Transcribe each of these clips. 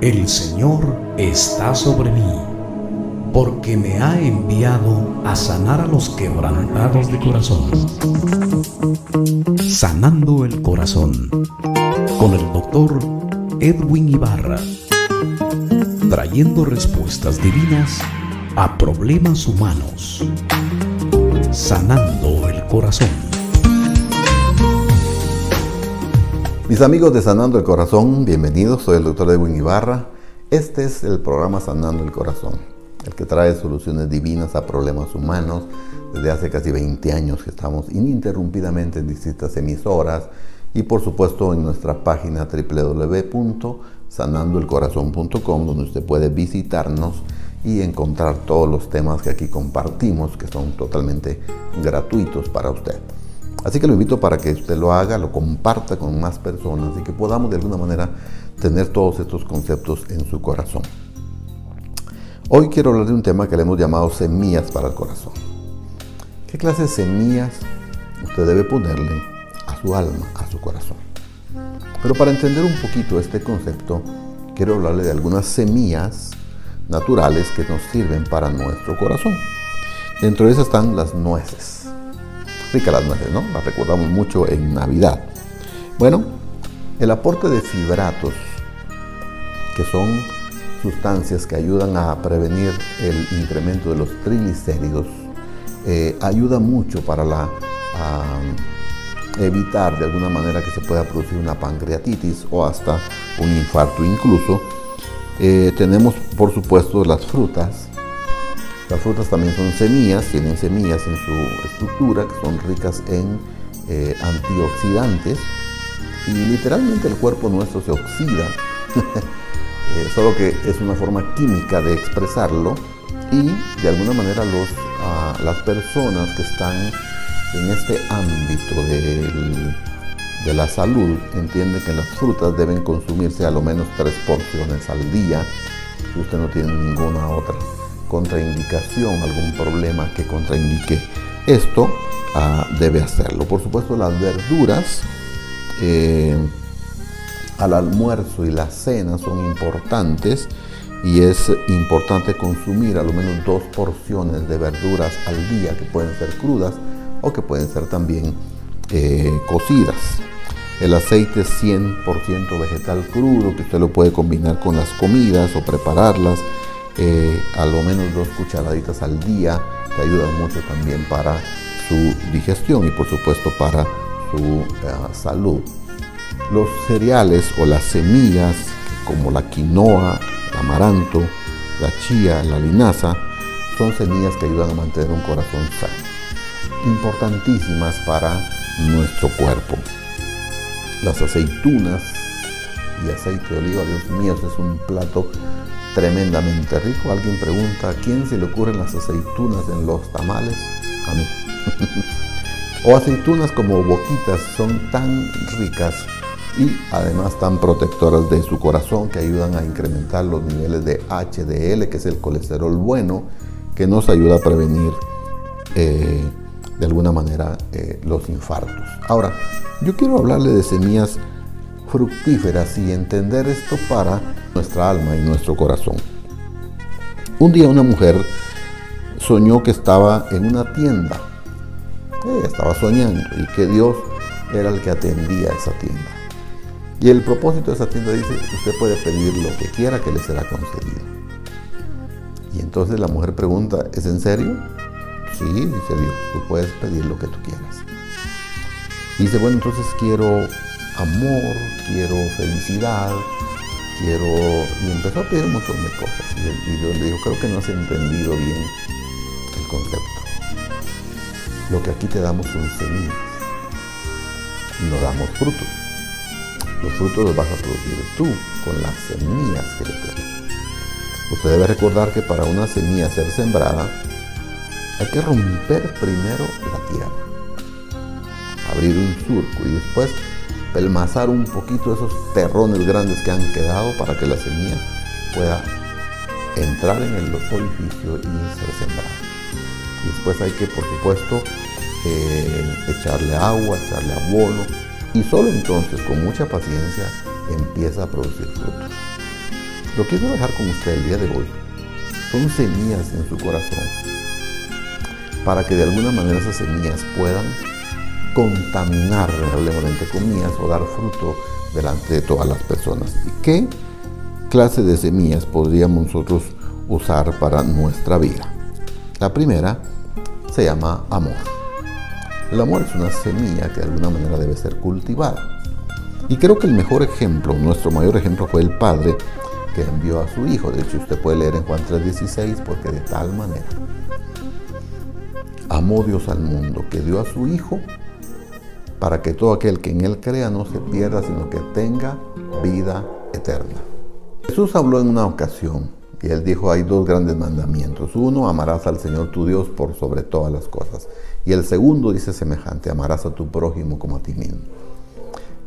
El Señor está sobre mí, porque me ha enviado a sanar a los quebrantados de corazón. Sanando el corazón, con el doctor Edwin Ibarra, trayendo respuestas divinas a problemas humanos. Sanando el corazón. Mis amigos de Sanando el Corazón, bienvenidos. Soy el doctor Edwin Ibarra. Este es el programa Sanando el Corazón, el que trae soluciones divinas a problemas humanos. Desde hace casi 20 años que estamos ininterrumpidamente en distintas emisoras y por supuesto en nuestra página www.sanandoelcorazon.com donde usted puede visitarnos y encontrar todos los temas que aquí compartimos que son totalmente gratuitos para usted. Así que lo invito para que usted lo haga, lo comparta con más personas y que podamos de alguna manera tener todos estos conceptos en su corazón. Hoy quiero hablar de un tema que le hemos llamado semillas para el corazón. ¿Qué clase de semillas usted debe ponerle a su alma, a su corazón? Pero para entender un poquito este concepto, quiero hablarle de algunas semillas naturales que nos sirven para nuestro corazón. Dentro de esas están las nueces las nueces, ¿no? Las recordamos mucho en Navidad. Bueno, el aporte de fibratos, que son sustancias que ayudan a prevenir el incremento de los triglicéridos, eh, ayuda mucho para la, evitar de alguna manera que se pueda producir una pancreatitis o hasta un infarto incluso. Eh, tenemos por supuesto las frutas, las frutas también son semillas, tienen semillas en su estructura que son ricas en eh, antioxidantes. Y literalmente el cuerpo nuestro se oxida, eh, solo que es una forma química de expresarlo. Y de alguna manera los, ah, las personas que están en este ámbito de la salud entienden que las frutas deben consumirse a lo menos tres porciones al día. Si usted no tiene ninguna otra contraindicación, algún problema que contraindique esto, ah, debe hacerlo. Por supuesto, las verduras eh, al almuerzo y la cena son importantes y es importante consumir a lo menos dos porciones de verduras al día que pueden ser crudas o que pueden ser también eh, cocidas. El aceite es 100% vegetal crudo que usted lo puede combinar con las comidas o prepararlas eh, a lo menos dos cucharaditas al día, que ayudan mucho también para su digestión y por supuesto para su eh, salud. Los cereales o las semillas como la quinoa, el amaranto, la chía, la linaza, son semillas que ayudan a mantener un corazón sano, importantísimas para nuestro cuerpo. Las aceitunas y aceite de oliva, Dios mío, es un plato tremendamente rico. Alguien pregunta, ¿a quién se le ocurren las aceitunas en los tamales? A mí. o aceitunas como boquitas son tan ricas y además tan protectoras de su corazón que ayudan a incrementar los niveles de HDL, que es el colesterol bueno, que nos ayuda a prevenir eh, de alguna manera eh, los infartos. Ahora, yo quiero hablarle de semillas fructíferas y entender esto para nuestra alma y nuestro corazón. Un día una mujer soñó que estaba en una tienda. Ella estaba soñando y que Dios era el que atendía esa tienda. Y el propósito de esa tienda dice, usted puede pedir lo que quiera que le será concedido. Y entonces la mujer pregunta, ¿es en serio? Sí, dice Dios, tú puedes pedir lo que tú quieras. Y dice, bueno, entonces quiero amor, quiero felicidad, quiero... Y empezó a pedir un montón de cosas. Y, Dios le dijo, creo que no has entendido bien el concepto. Lo que aquí te damos son semillas. No damos frutos. Los frutos los vas a producir tú con las semillas que le pones. Usted debe recordar que para una semilla ser sembrada hay que romper primero la tierra, abrir un surco y después pelmazar un poquito esos terrones grandes que han quedado para que la semilla pueda entrar en el orificio y ser sembrada. Y después hay que, por supuesto, eh, echarle agua, echarle abono y solo entonces, con mucha paciencia, empieza a producir frutos. Lo quiero dejar con usted el día de hoy son semillas en su corazón para que de alguna manera esas semillas puedan contaminar, entre comillas, o dar fruto delante de todas las personas. ¿Y qué clase de semillas podríamos nosotros usar para nuestra vida? La primera se llama amor. El amor es una semilla que de alguna manera debe ser cultivada. Y creo que el mejor ejemplo, nuestro mayor ejemplo fue el Padre que envió a su Hijo. De hecho, usted puede leer en Juan 3:16 porque de tal manera amó Dios al mundo que dio a su Hijo para que todo aquel que en Él crea no se pierda, sino que tenga vida eterna. Jesús habló en una ocasión y Él dijo, hay dos grandes mandamientos. Uno, amarás al Señor tu Dios por sobre todas las cosas. Y el segundo dice semejante, amarás a tu prójimo como a ti mismo.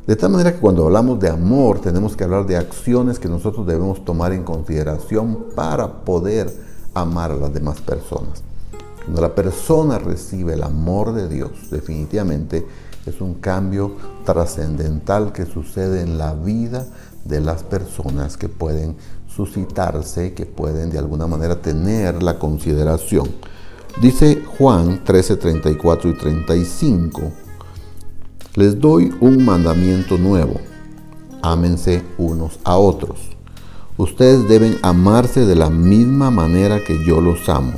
De tal manera que cuando hablamos de amor tenemos que hablar de acciones que nosotros debemos tomar en consideración para poder amar a las demás personas. Cuando la persona recibe el amor de Dios, definitivamente es un cambio trascendental que sucede en la vida de las personas que pueden suscitarse, que pueden de alguna manera tener la consideración. Dice Juan 13, 34 y 35, les doy un mandamiento nuevo, ámense unos a otros. Ustedes deben amarse de la misma manera que yo los amo.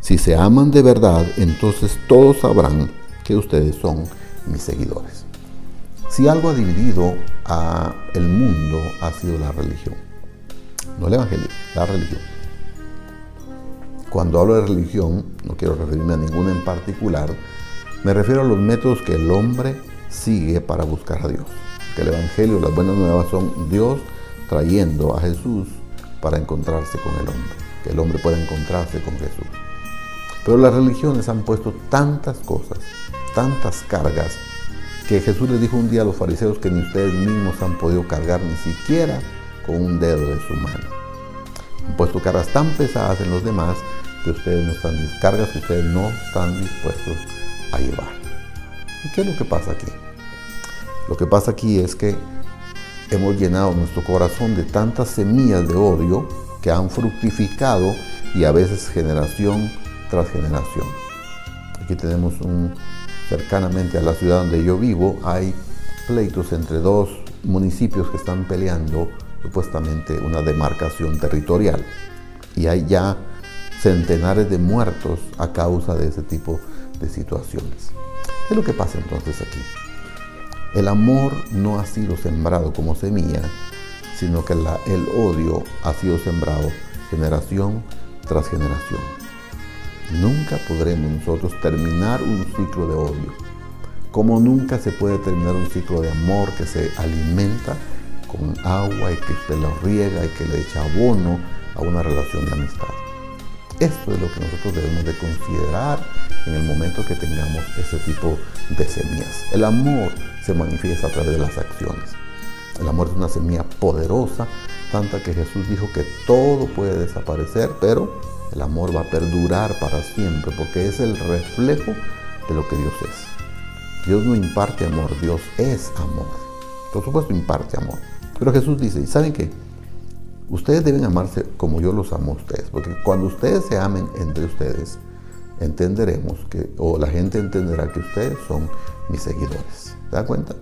Si se aman de verdad, entonces todos sabrán que ustedes son mis seguidores. Si algo ha dividido a el mundo ha sido la religión. No el evangelio, la religión. Cuando hablo de religión, no quiero referirme a ninguna en particular, me refiero a los métodos que el hombre sigue para buscar a Dios. Que el evangelio, las buenas nuevas son Dios trayendo a Jesús para encontrarse con el hombre. Que el hombre pueda encontrarse con Jesús. Pero las religiones han puesto tantas cosas tantas cargas que Jesús les dijo un día a los fariseos que ni ustedes mismos han podido cargar ni siquiera con un dedo de su mano. Han puesto cargas tan pesadas en los demás que ustedes no están, cargas que ustedes no están dispuestos a llevar. ¿Y qué es lo que pasa aquí? Lo que pasa aquí es que hemos llenado nuestro corazón de tantas semillas de odio que han fructificado y a veces generación tras generación. Aquí tenemos un cercanamente a la ciudad donde yo vivo, hay pleitos entre dos municipios que están peleando supuestamente una demarcación territorial. Y hay ya centenares de muertos a causa de ese tipo de situaciones. ¿Qué es lo que pasa entonces aquí? El amor no ha sido sembrado como semilla, sino que el odio ha sido sembrado generación tras generación. Nunca podremos nosotros terminar un ciclo de odio, como nunca se puede terminar un ciclo de amor que se alimenta con agua y que usted lo riega y que le echa abono a una relación de amistad. Esto es lo que nosotros debemos de considerar en el momento que tengamos ese tipo de semillas. El amor se manifiesta a través de las acciones. El amor es una semilla poderosa, tanta que Jesús dijo que todo puede desaparecer, pero el amor va a perdurar para siempre porque es el reflejo de lo que Dios es. Dios no imparte amor, Dios es amor. Por supuesto imparte amor. Pero Jesús dice, ¿y saben qué? Ustedes deben amarse como yo los amo a ustedes, porque cuando ustedes se amen entre ustedes, entenderemos que, o la gente entenderá que ustedes son mis seguidores. ¿Se da cuenta?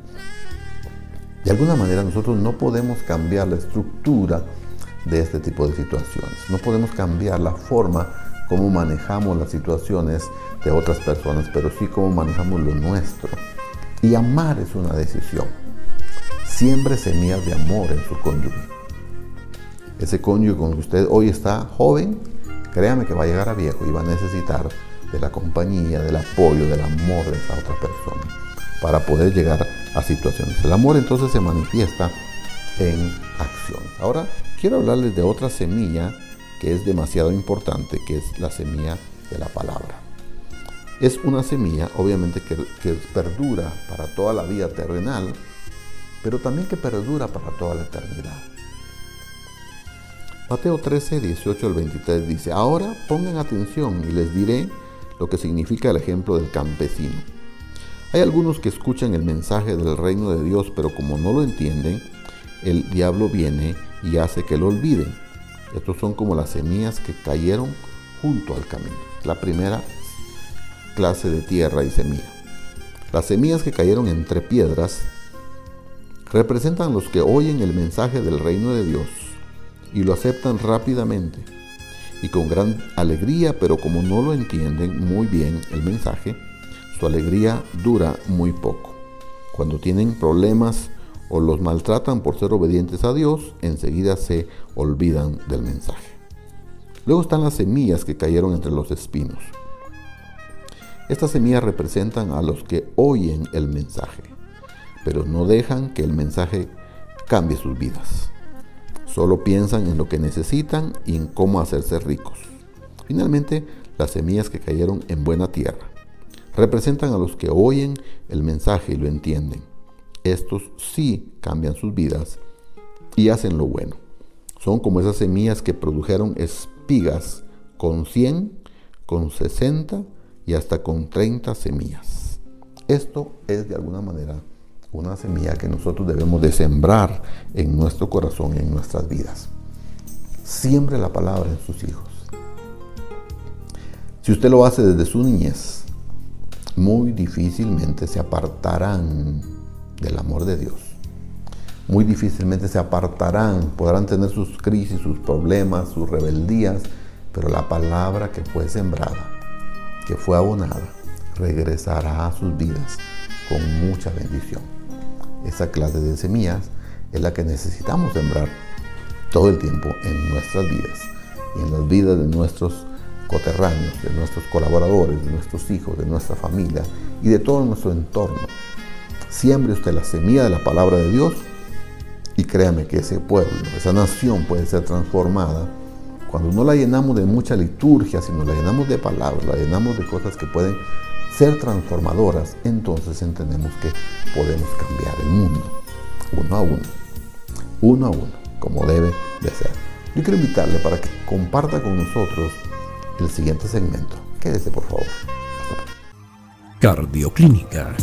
De alguna manera nosotros no podemos cambiar la estructura de este tipo de situaciones. No podemos cambiar la forma como manejamos las situaciones de otras personas, pero sí cómo manejamos lo nuestro. Y amar es una decisión. Siempre semillas de amor en su cónyuge. Ese cónyuge con que usted hoy está joven, créame que va a llegar a viejo y va a necesitar de la compañía, del apoyo, del amor de esa otra persona para poder llegar a situaciones. El amor entonces se manifiesta en acción. Ahora, quiero hablarles de otra semilla que es demasiado importante, que es la semilla de la palabra. Es una semilla, obviamente, que, perdura para toda la vida terrenal, pero también que perdura para toda la eternidad. Mateo 13, 18 al 23 dice, ahora pongan atención y les diré lo que significa el ejemplo del campesino. Hay algunos que escuchan el mensaje del reino de Dios, pero como no lo entienden, el diablo viene y hace que lo olviden. Estos son como las semillas que cayeron junto al camino. La primera clase de tierra y semilla. Las semillas que cayeron entre piedras representan los que oyen el mensaje del reino de Dios y lo aceptan rápidamente y con gran alegría, pero como no lo entienden muy bien el mensaje, su alegría dura muy poco. Cuando tienen problemas o los maltratan por ser obedientes a Dios, enseguida se olvidan del mensaje. Luego están las semillas que cayeron entre los espinos. Estas semillas representan a los que oyen el mensaje, pero no dejan que el mensaje cambie sus vidas. Solo piensan en lo que necesitan y en cómo hacerse ricos. Finalmente, las semillas que cayeron en buena tierra representan a los que oyen el mensaje y lo entienden. Estos sí cambian sus vidas y hacen lo bueno. Son como esas semillas que produjeron espigas con 100, con 60 y hasta con 30 semillas. Esto es de alguna manera una semilla que nosotros debemos de sembrar en nuestro corazón y en nuestras vidas. Siembre la palabra en sus hijos. Si usted lo hace desde su niñez, muy difícilmente se apartarán del amor de Dios. Muy difícilmente se apartarán, podrán tener sus crisis, sus problemas, sus rebeldías, pero la palabra que fue sembrada, que fue abonada, regresará a sus vidas con mucha bendición. Esa clase de semillas es la que necesitamos sembrar todo el tiempo en nuestras vidas y en las vidas de nuestros coterráneos, de nuestros colaboradores, de nuestros hijos, de nuestra familia y de todo nuestro entorno. Siembre usted la semilla de la palabra de Dios y créame que ese pueblo, esa nación puede ser transformada cuando no la llenamos de mucha liturgia, sino la llenamos de palabras, la llenamos de cosas que pueden ser transformadoras, entonces entendemos que podemos cambiar el mundo uno a uno, uno a uno, como debe de ser. Yo quiero invitarle para que comparta con nosotros el siguiente segmento. Quédese, por favor. Cardioclínica,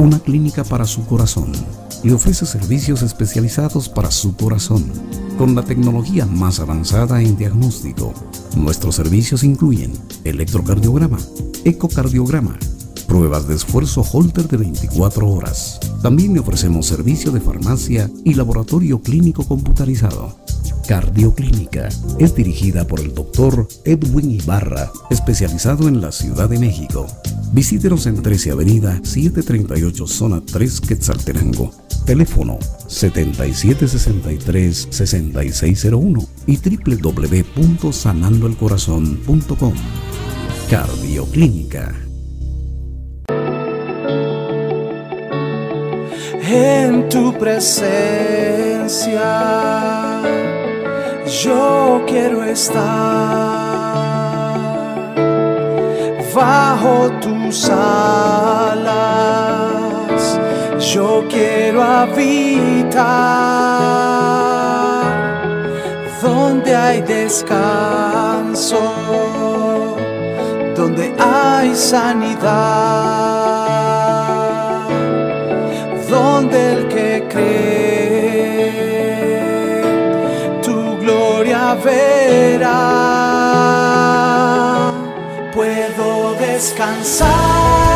una clínica para su corazón y ofrece servicios especializados para su corazón, con la tecnología más avanzada en diagnóstico. Nuestros servicios incluyen electrocardiograma, ecocardiograma, pruebas de esfuerzo Holter de 24 horas. También ofrecemos servicio de farmacia y laboratorio clínico computarizado. Cardioclínica. Es dirigida por el doctor Edwin Ibarra, especializado en la Ciudad de México. Visítenos en 13 Avenida 738 Zona 3 Quetzaltenango. Teléfono 7763-6601 y www.sanandoelcorazon.com. Cardioclínica. En tu presencia yo quiero estar bajo tus alas. Yo quiero habitar donde hay descanso, donde hay sanidad, Puedo descansar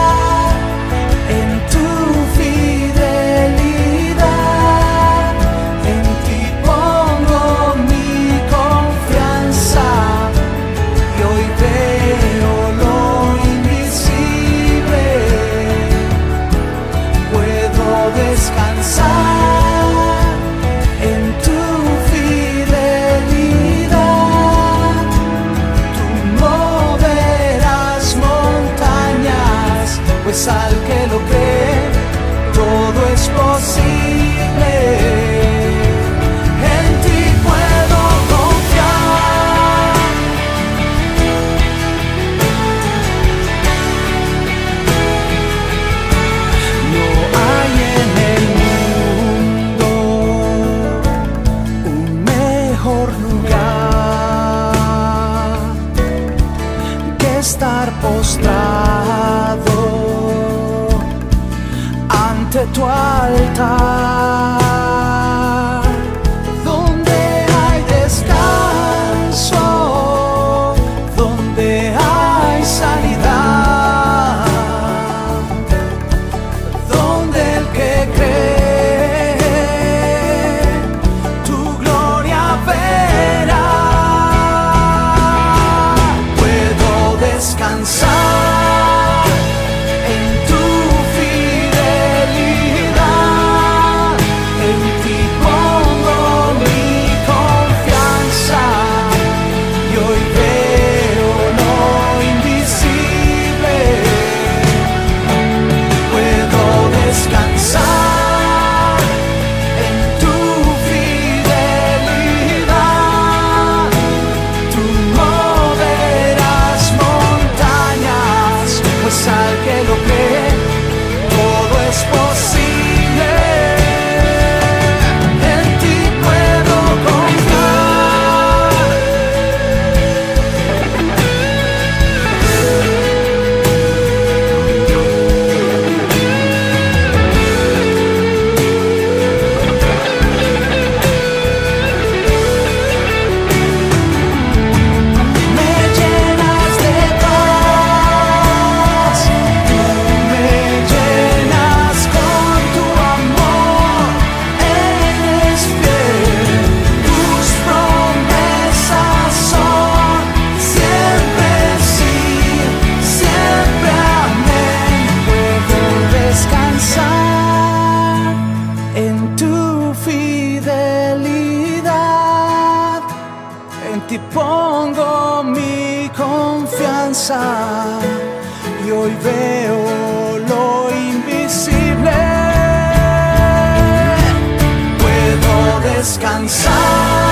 descansar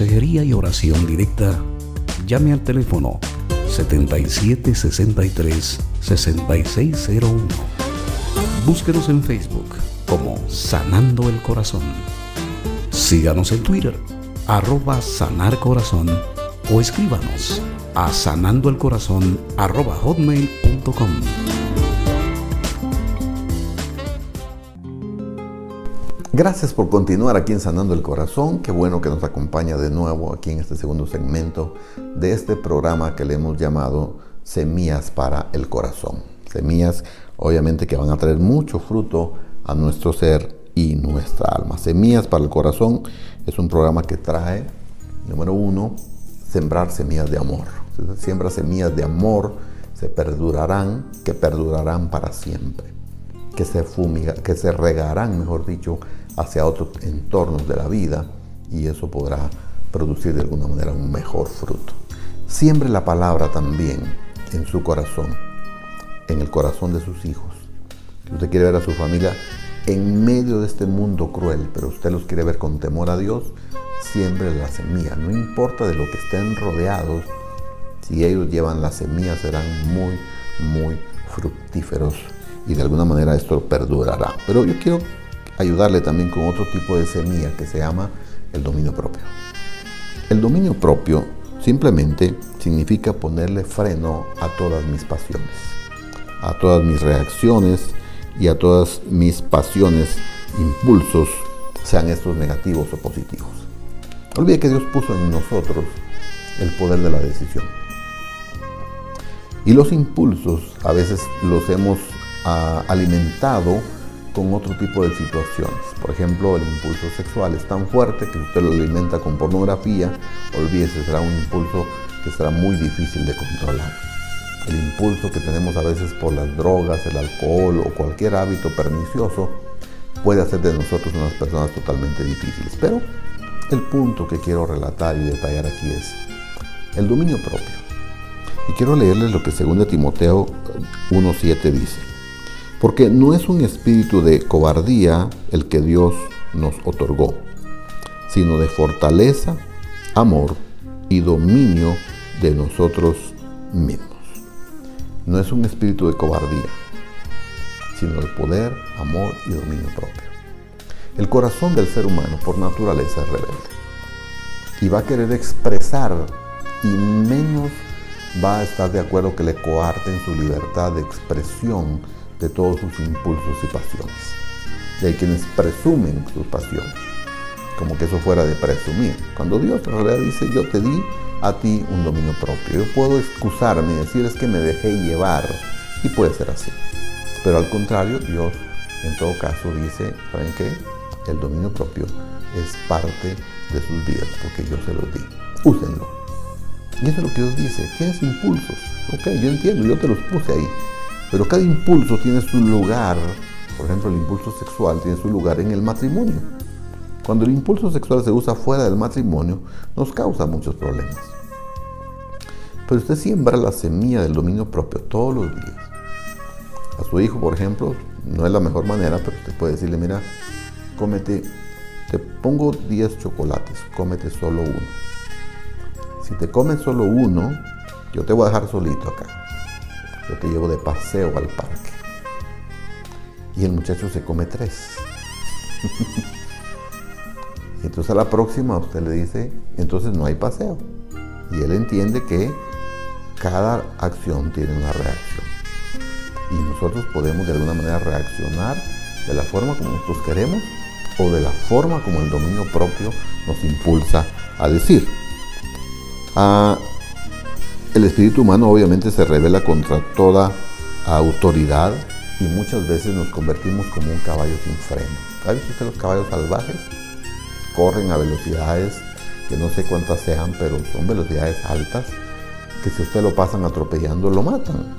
consejería y oración directa, llame al teléfono 7763 6601. Búsquenos en Facebook como Sanando el Corazón. Síganos en Twitter, arroba Sanar Corazón, o escríbanos a sanandoelcorazón arroba hotmail.com. Gracias por continuar aquí en Sanando el Corazón. Qué bueno que nos acompaña de nuevo aquí en este segundo segmento de este programa que le hemos llamado Semillas para el Corazón. Semillas obviamente que van a traer mucho fruto a nuestro ser y nuestra alma. Semillas para el Corazón es un programa que trae, número uno, sembrar semillas de amor. Siembra semillas de amor, se perdurarán, que perdurarán para siempre que se fumiga, que se regarán, mejor dicho, hacia otros entornos de la vida y eso podrá producir de alguna manera un mejor fruto. Siembre la palabra también en su corazón, en el corazón de sus hijos. Usted quiere ver a su familia en medio de este mundo cruel, pero usted los quiere ver con temor a Dios, siembre la semilla. No importa de lo que estén rodeados, si ellos llevan la semilla serán muy, muy fructíferos y de alguna manera esto perdurará. Pero yo quiero ayudarle también con otro tipo de semilla que se llama el dominio propio. El dominio propio simplemente significa ponerle freno a todas mis pasiones, a todas mis reacciones y a todas mis pasiones, impulsos, sean estos negativos o positivos. Olvide que Dios puso en nosotros el poder de la decisión. Y los impulsos a veces los hemos ah, alimentado con otro tipo de situaciones. Por ejemplo, el impulso sexual es tan fuerte que si usted lo alimenta con pornografía, olvídese, será un impulso que será muy difícil de controlar. El impulso que tenemos a veces por las drogas, el alcohol o cualquier hábito pernicioso puede hacer de nosotros unas personas totalmente difíciles. Pero el punto que quiero relatar y detallar aquí es el dominio propio. Y quiero leerles lo que 2 Timoteo 1.7 dice. Porque no es un espíritu de cobardía el que Dios nos otorgó, sino de fortaleza, amor y dominio de nosotros mismos. No es un espíritu de cobardía, sino de poder, amor y dominio propio. El corazón del ser humano por naturaleza es rebelde y va a querer expresar y menos va a estar de acuerdo que le coarten su libertad de expresión de todos sus impulsos y pasiones. Y hay quienes presumen sus pasiones, como que eso fuera de presumir. Cuando Dios en realidad dice, yo te di a ti un dominio propio. Yo puedo excusarme y decir es que me dejé llevar. Y puede ser así. Pero al contrario, Dios en todo caso dice, ¿saben qué? El dominio propio es parte de sus vidas porque yo se los di. Úsenlo. Y eso es lo que Dios dice. Tienes impulsos. Ok, yo entiendo, yo te los puse ahí. Pero cada impulso tiene su lugar. Por ejemplo, el impulso sexual tiene su lugar en el matrimonio. Cuando el impulso sexual se usa fuera del matrimonio, nos causa muchos problemas. Pero usted siembra la semilla del dominio propio todos los días. A su hijo, por ejemplo, no es la mejor manera, pero usted puede decirle, mira, cómete, te pongo 10 chocolates, cómete solo uno. Si te comes solo uno, yo te voy a dejar solito acá. Yo te llevo de paseo al parque. Y el muchacho se come tres. y entonces a la próxima usted le dice, entonces no hay paseo. Y él entiende que cada acción tiene una reacción. Y nosotros podemos de alguna manera reaccionar de la forma como nosotros queremos o de la forma como el dominio propio nos impulsa a decir. Ah, el espíritu humano obviamente se revela contra toda autoridad y muchas veces nos convertimos como un caballo sin freno. ¿Ha visto usted los caballos salvajes? Corren a velocidades que no sé cuántas sean, pero son velocidades altas que si usted lo pasan atropellando lo matan.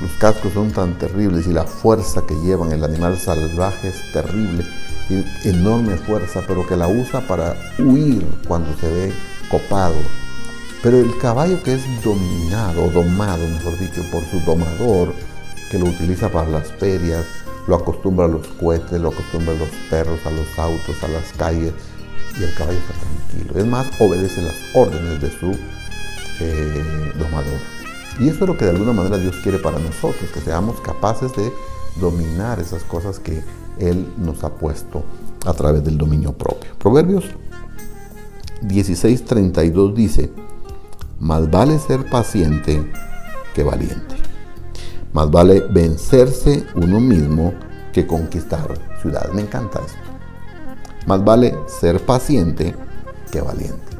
Los cascos son tan terribles y la fuerza que llevan el animal salvaje es terrible, tiene enorme fuerza, pero que la usa para huir cuando se ve copado. Pero el caballo que es dominado, domado, mejor dicho, por su domador, que lo utiliza para las ferias, lo acostumbra a los cohetes, lo acostumbra a los perros, a los autos, a las calles, y el caballo está tranquilo. Es más, obedece las órdenes de su eh, domador. Y eso es lo que de alguna manera Dios quiere para nosotros, que seamos capaces de dominar esas cosas que Él nos ha puesto a través del dominio propio. Proverbios 16:32 dice, más vale ser paciente que valiente. Más vale vencerse uno mismo que conquistar ciudades. Me encanta esto. Más vale ser paciente que valiente.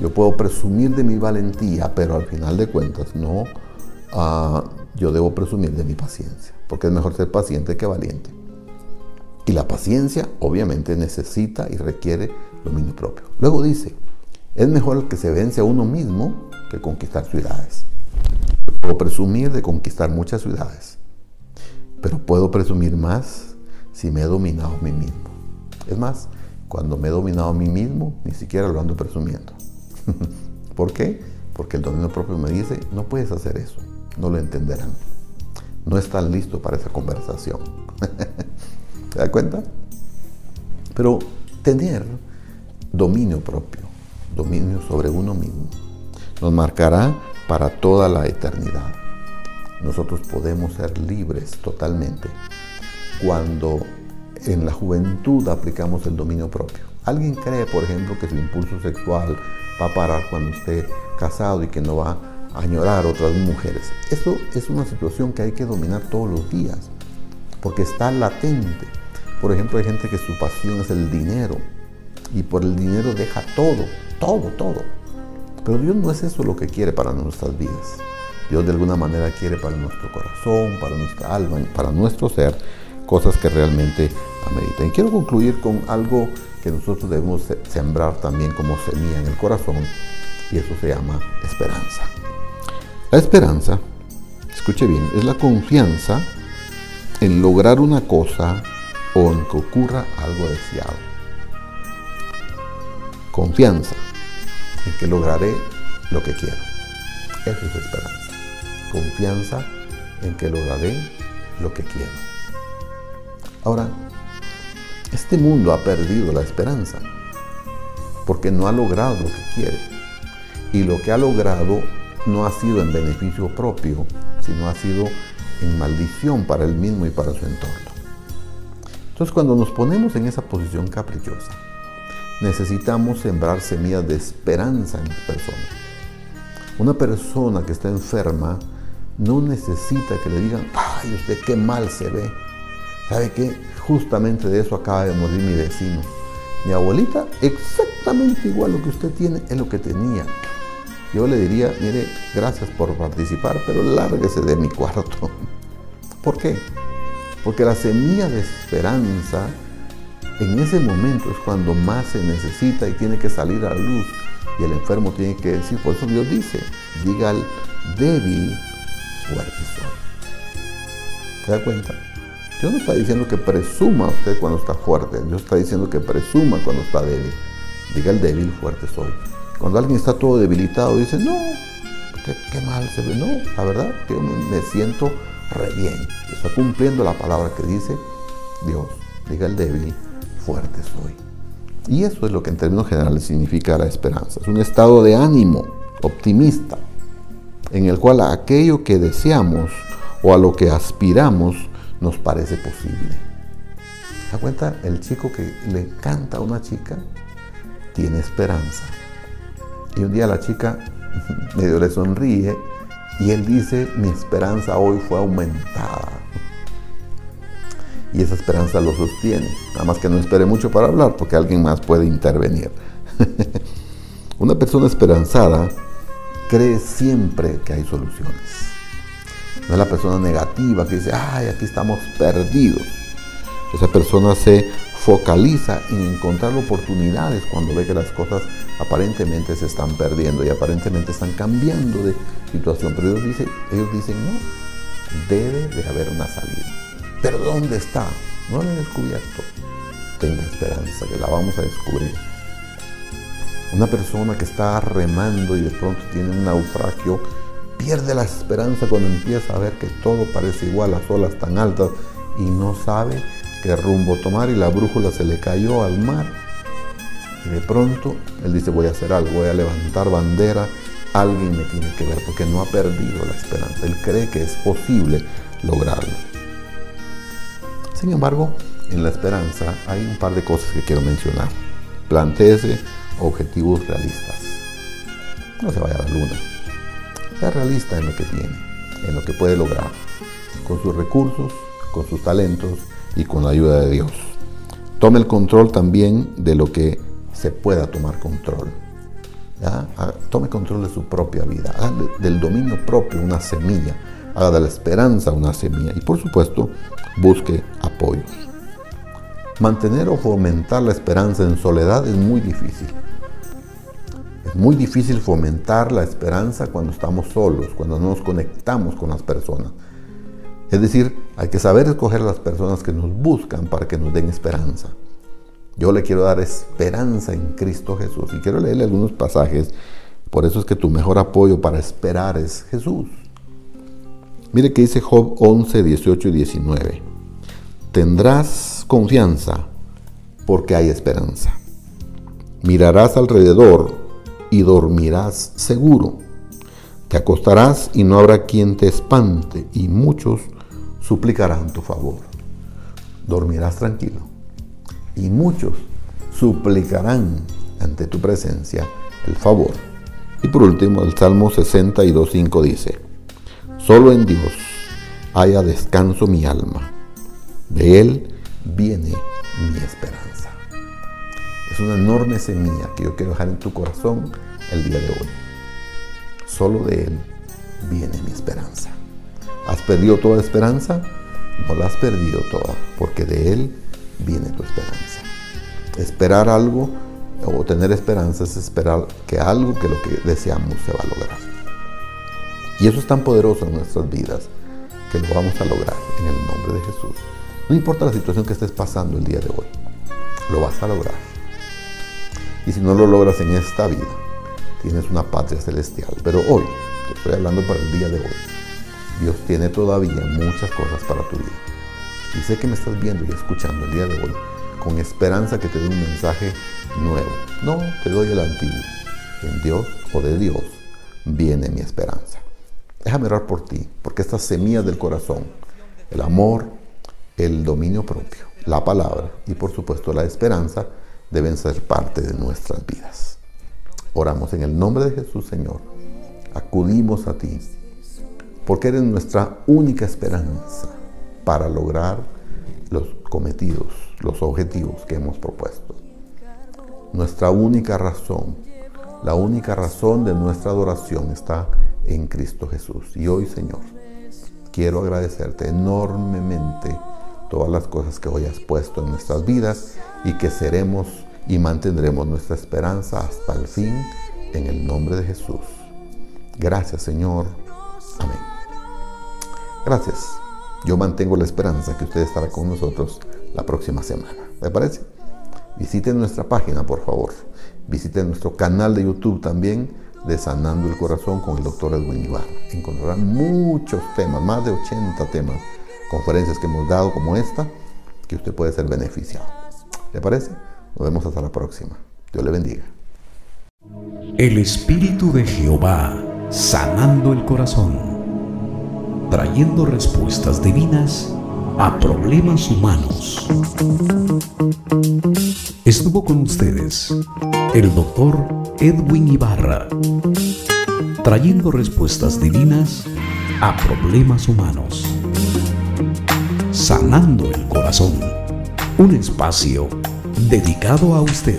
Yo puedo presumir de mi valentía, pero al final de cuentas no, uh, yo debo presumir de mi paciencia, porque es mejor ser paciente que valiente. Y la paciencia obviamente necesita y requiere dominio propio. Luego dice, es mejor que se vence a uno mismo que conquistar ciudades. Puedo presumir de conquistar muchas ciudades, pero puedo presumir más si me he dominado a mí mismo. Es más, cuando me he dominado a mí mismo, ni siquiera lo ando presumiendo. ¿Por qué? Porque el dominio propio me dice, no puedes hacer eso, no lo entenderán. No están listos para esa conversación. ¿Te das cuenta? Pero tener dominio propio, dominio sobre uno mismo, nos marcará para toda la eternidad. Nosotros podemos ser libres totalmente cuando en la juventud aplicamos el dominio propio. Alguien cree, por ejemplo, que su impulso sexual va a parar cuando esté casado y que no va a añorar otras mujeres. Eso es una situación que hay que dominar todos los días, porque está latente. Por ejemplo, hay gente que su pasión es el dinero y por el dinero deja todo, todo, todo. Pero Dios no es eso lo que quiere para nuestras vidas. Dios de alguna manera quiere para nuestro corazón, para nuestra alma, para nuestro ser, cosas que realmente ameritan. Y quiero concluir con algo que nosotros debemos sembrar también como semilla en el corazón, y eso se llama esperanza. La esperanza, escuche bien, es la confianza en lograr una cosa o en que ocurra algo deseado. Confianza en que lograré lo que quiero. Eso es esperanza. Confianza en que lograré lo que quiero. Ahora, este mundo ha perdido la esperanza porque no ha logrado lo que quiere. Y lo que ha logrado no ha sido en beneficio propio, sino ha sido en maldición para él mismo y para su entorno. Entonces cuando nos ponemos en esa posición caprichosa, necesitamos sembrar semillas de esperanza en las personas. Una persona que está enferma no necesita que le digan, ay, usted qué mal se ve. ¿Sabe qué? Justamente de eso acaba de morir mi vecino. Mi abuelita, exactamente igual lo que usted tiene, es lo que tenía. Yo le diría, mire, gracias por participar, pero lárguese de mi cuarto. ¿Por qué? Porque la semilla de esperanza en ese momento es cuando más se necesita y tiene que salir a la luz. Y el enfermo tiene que decir, por eso Dios dice, diga al débil, fuerte soy. ¿Se da cuenta? Dios no está diciendo que presuma usted cuando está fuerte, Dios está diciendo que presuma cuando está débil. Diga el débil, fuerte soy. Cuando alguien está todo debilitado, dice, no, qué, mal se ve. No, la verdad que me siento re bien. Está cumpliendo la palabra que dice Dios. Diga el débil, fuerte soy. Y eso es lo que en términos generales significa la esperanza. Es un estado de ánimo optimista en el cual aquello que deseamos o a lo que aspiramos nos parece posible. ¿Se da cuenta? El chico que le encanta a una chica tiene esperanza. Y un día la chica medio le sonríe y él dice, mi esperanza hoy fue aumentada. Y esa esperanza lo sostiene. Nada más que no espere mucho para hablar porque alguien más puede intervenir. Una persona esperanzada cree siempre que hay soluciones. No es la persona negativa que dice, ay, aquí estamos perdidos. Esa persona se focaliza en encontrar oportunidades cuando ve que las cosas aparentemente se están perdiendo y aparentemente están cambiando de situación. Pero ellos dicen, ellos dicen no, debe de haber una salida. Pero ¿dónde está? No la he descubierto. Tenga esperanza, que la vamos a descubrir. Una persona que está remando y de pronto tiene un naufragio, pierde la esperanza cuando empieza a ver que todo parece igual, las olas tan altas, y no sabe qué rumbo tomar y la brújula se le cayó al mar. Y de pronto él dice, voy a hacer algo, voy a levantar bandera, alguien me tiene que ver, porque no ha perdido la esperanza. Él cree que es posible lograrlo. Sin embargo, en la esperanza hay un par de cosas que quiero mencionar. Plantéese objetivos realistas. No se vaya a la luna. Sea realista en lo que tiene, en lo que puede lograr, con sus recursos, con sus talentos y con la ayuda de Dios. Tome el control también de lo que se pueda tomar control. Ah, Tome control de su propia vida. Haga del dominio propio una semilla. Haga de la esperanza una semilla. Y por supuesto, busque apoyo. Mantener o fomentar la esperanza en soledad es muy difícil. Es muy difícil fomentar la esperanza cuando estamos solos, cuando no nos conectamos con las personas. Es decir, hay que saber escoger las personas que nos buscan para que nos den esperanza. Yo le quiero dar esperanza en Cristo Jesús y quiero leerle algunos pasajes. Por eso es que tu mejor apoyo para esperar es Jesús. Mire que dice Job 11, 18 y 19. Tendrás confianza porque hay esperanza. Mirarás alrededor y dormirás seguro. Te acostarás y no habrá quien te espante y muchos suplicarán tu favor. Dormirás tranquilo y muchos suplicarán ante tu presencia el favor. Y por último, el Salmo 62.5 dice, Solo en Dios haya descanso mi alma, de Él viene mi esperanza. Es una enorme semilla que yo quiero dejar en tu corazón el día de hoy. Solo de Él viene mi esperanza. ¿Has perdido toda esperanza? No la has perdido toda, porque de Él viene tu esperanza. Esperar algo o tener esperanza es esperar que algo que lo que deseamos se va a lograr. Y eso es tan poderoso en nuestras vidas que lo vamos a lograr en el nombre de Jesús. No importa la situación que estés pasando el día de hoy, lo vas a lograr. Y si no lo logras en esta vida, tienes una patria celestial. Pero hoy, te estoy hablando para el día de hoy, Dios tiene todavía muchas cosas para tu vida. Y sé que me estás viendo y escuchando el día de hoy con esperanza que te dé un mensaje nuevo. No, te doy el antiguo. En Dios o de Dios viene mi esperanza. Déjame orar por ti, porque estas semillas del corazón, el amor, el dominio propio, la palabra y por supuesto la esperanza deben ser parte de nuestras vidas. Oramos en el nombre de Jesús, Señor. Acudimos a ti, porque eres nuestra única esperanza para lograr los cometidos, los objetivos que hemos propuesto. Nuestra única razón, la única razón de nuestra adoración está en Cristo Jesús. Y hoy, Señor, quiero agradecerte enormemente todas las cosas que hoy has puesto en nuestras vidas y que seremos y mantendremos nuestra esperanza hasta el fin en el nombre de Jesús. Gracias, Señor. Amén. Gracias. Yo mantengo la esperanza que usted estará con nosotros la próxima semana. ¿Le parece? Visiten nuestra página, por favor. Visiten nuestro canal de YouTube también de Sanando el Corazón con el doctor Edwin Ibarra. Encontrarán muchos temas, más de 80 temas, conferencias que hemos dado como esta, que usted puede ser beneficiado. ¿Le parece? Nos vemos hasta la próxima. Dios le bendiga. El Espíritu de Jehová sanando el corazón, trayendo respuestas divinas a problemas humanos. Estuvo con ustedes el doctor Edwin Ibarra. trayendo respuestas divinas a problemas humanos. Sanando el corazón, un espacio dedicado a usted.